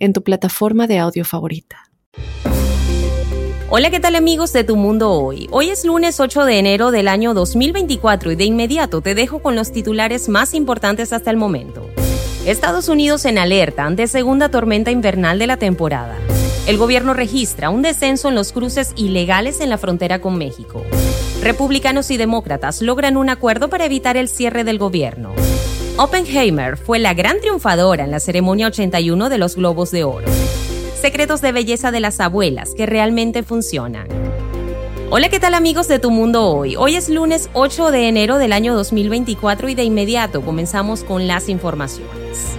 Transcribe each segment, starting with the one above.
en tu plataforma de audio favorita. Hola, ¿qué tal amigos de Tu Mundo Hoy? Hoy es lunes 8 de enero del año 2024 y de inmediato te dejo con los titulares más importantes hasta el momento. Estados Unidos en alerta ante segunda tormenta invernal de la temporada. El gobierno registra un descenso en los cruces ilegales en la frontera con México. Republicanos y demócratas logran un acuerdo para evitar el cierre del gobierno. Oppenheimer fue la gran triunfadora en la ceremonia 81 de los Globos de Oro. Secretos de belleza de las abuelas que realmente funcionan. Hola, ¿qué tal amigos de Tu Mundo Hoy? Hoy es lunes 8 de enero del año 2024 y de inmediato comenzamos con las informaciones.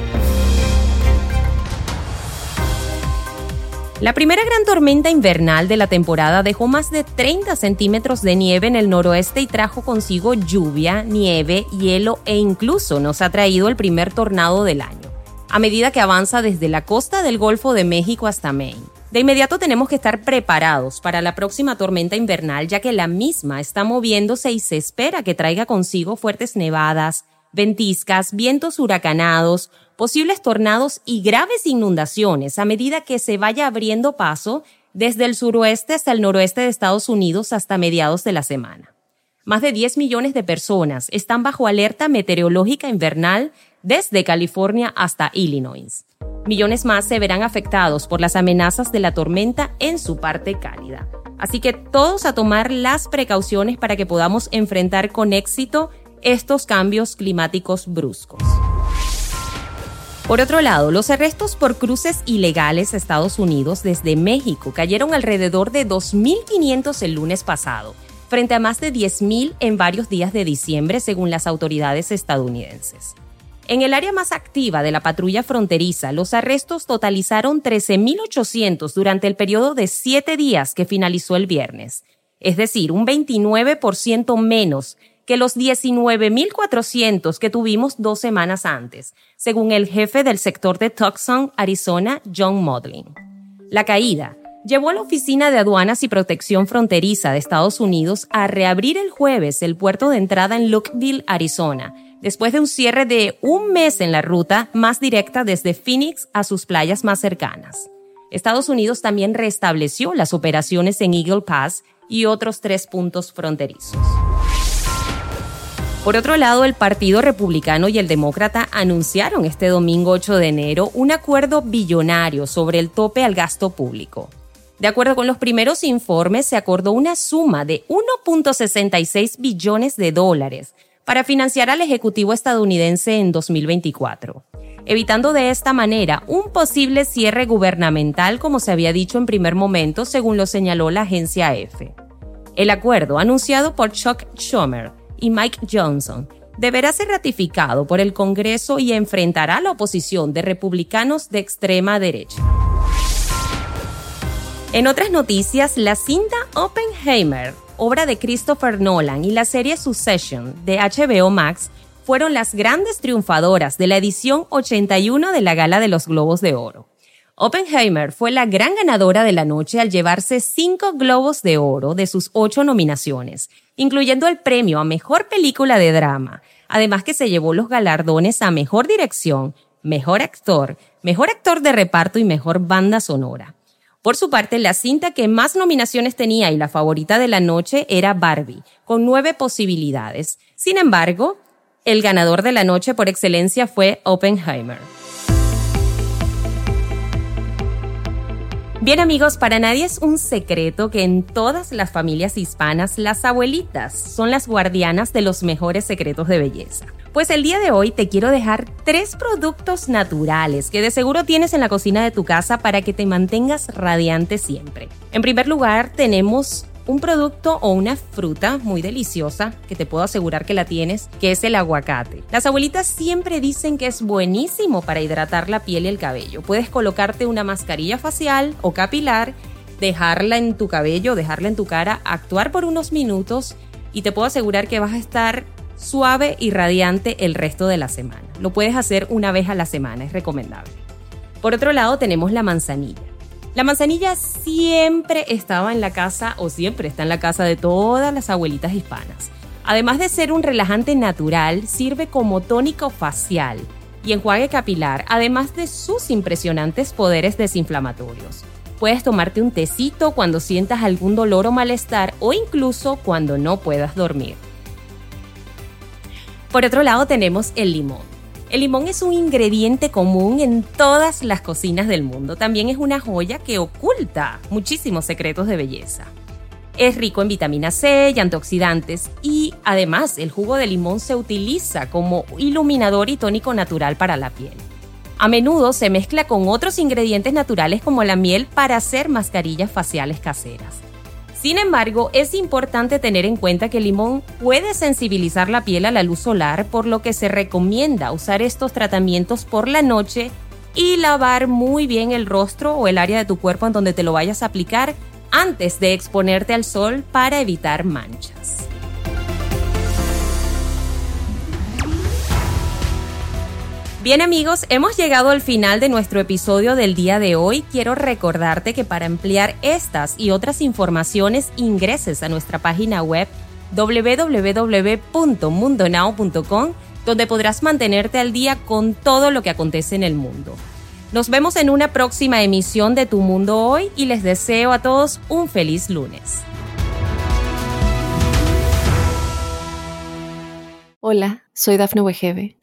La primera gran tormenta invernal de la temporada dejó más de 30 centímetros de nieve en el noroeste y trajo consigo lluvia, nieve, hielo e incluso nos ha traído el primer tornado del año, a medida que avanza desde la costa del Golfo de México hasta Maine. De inmediato tenemos que estar preparados para la próxima tormenta invernal ya que la misma está moviéndose y se espera que traiga consigo fuertes nevadas, ventiscas, vientos huracanados, posibles tornados y graves inundaciones a medida que se vaya abriendo paso desde el suroeste hasta el noroeste de Estados Unidos hasta mediados de la semana. Más de 10 millones de personas están bajo alerta meteorológica invernal desde California hasta Illinois. Millones más se verán afectados por las amenazas de la tormenta en su parte cálida. Así que todos a tomar las precauciones para que podamos enfrentar con éxito estos cambios climáticos bruscos. Por otro lado, los arrestos por cruces ilegales Estados Unidos desde México cayeron alrededor de 2.500 el lunes pasado, frente a más de 10.000 en varios días de diciembre, según las autoridades estadounidenses. En el área más activa de la patrulla fronteriza, los arrestos totalizaron 13.800 durante el periodo de siete días que finalizó el viernes, es decir, un 29% menos que los 19.400 que tuvimos dos semanas antes, según el jefe del sector de Tucson, Arizona, John Modlin. La caída llevó a la Oficina de Aduanas y Protección Fronteriza de Estados Unidos a reabrir el jueves el puerto de entrada en Lookville, Arizona, después de un cierre de un mes en la ruta más directa desde Phoenix a sus playas más cercanas. Estados Unidos también restableció las operaciones en Eagle Pass y otros tres puntos fronterizos. Por otro lado, el Partido Republicano y el Demócrata anunciaron este domingo 8 de enero un acuerdo billonario sobre el tope al gasto público. De acuerdo con los primeros informes, se acordó una suma de 1.66 billones de dólares para financiar al Ejecutivo estadounidense en 2024, evitando de esta manera un posible cierre gubernamental como se había dicho en primer momento, según lo señaló la agencia EFE. El acuerdo, anunciado por Chuck Schumer, y Mike Johnson deberá ser ratificado por el Congreso y enfrentará la oposición de republicanos de extrema derecha. En otras noticias, la cinta Oppenheimer, obra de Christopher Nolan, y la serie Succession de HBO Max fueron las grandes triunfadoras de la edición 81 de la Gala de los Globos de Oro. Oppenheimer fue la gran ganadora de la noche al llevarse cinco globos de oro de sus ocho nominaciones, incluyendo el premio a Mejor Película de Drama, además que se llevó los galardones a Mejor Dirección, Mejor Actor, Mejor Actor de Reparto y Mejor Banda Sonora. Por su parte, la cinta que más nominaciones tenía y la favorita de la noche era Barbie, con nueve posibilidades. Sin embargo, el ganador de la noche por excelencia fue Oppenheimer. Bien amigos, para nadie es un secreto que en todas las familias hispanas las abuelitas son las guardianas de los mejores secretos de belleza. Pues el día de hoy te quiero dejar tres productos naturales que de seguro tienes en la cocina de tu casa para que te mantengas radiante siempre. En primer lugar tenemos un producto o una fruta muy deliciosa que te puedo asegurar que la tienes, que es el aguacate. Las abuelitas siempre dicen que es buenísimo para hidratar la piel y el cabello. Puedes colocarte una mascarilla facial o capilar, dejarla en tu cabello, dejarla en tu cara, actuar por unos minutos y te puedo asegurar que vas a estar suave y radiante el resto de la semana. Lo puedes hacer una vez a la semana, es recomendable. Por otro lado tenemos la manzanilla. La manzanilla siempre estaba en la casa o siempre está en la casa de todas las abuelitas hispanas. Además de ser un relajante natural, sirve como tónico facial y enjuague capilar, además de sus impresionantes poderes desinflamatorios. Puedes tomarte un tecito cuando sientas algún dolor o malestar o incluso cuando no puedas dormir. Por otro lado tenemos el limón. El limón es un ingrediente común en todas las cocinas del mundo. También es una joya que oculta muchísimos secretos de belleza. Es rico en vitamina C y antioxidantes y además el jugo de limón se utiliza como iluminador y tónico natural para la piel. A menudo se mezcla con otros ingredientes naturales como la miel para hacer mascarillas faciales caseras. Sin embargo, es importante tener en cuenta que el limón puede sensibilizar la piel a la luz solar, por lo que se recomienda usar estos tratamientos por la noche y lavar muy bien el rostro o el área de tu cuerpo en donde te lo vayas a aplicar antes de exponerte al sol para evitar manchas. Bien amigos, hemos llegado al final de nuestro episodio del día de hoy. Quiero recordarte que para ampliar estas y otras informaciones ingreses a nuestra página web www.mundonow.com donde podrás mantenerte al día con todo lo que acontece en el mundo. Nos vemos en una próxima emisión de Tu Mundo Hoy y les deseo a todos un feliz lunes. Hola, soy Dafne Wegebe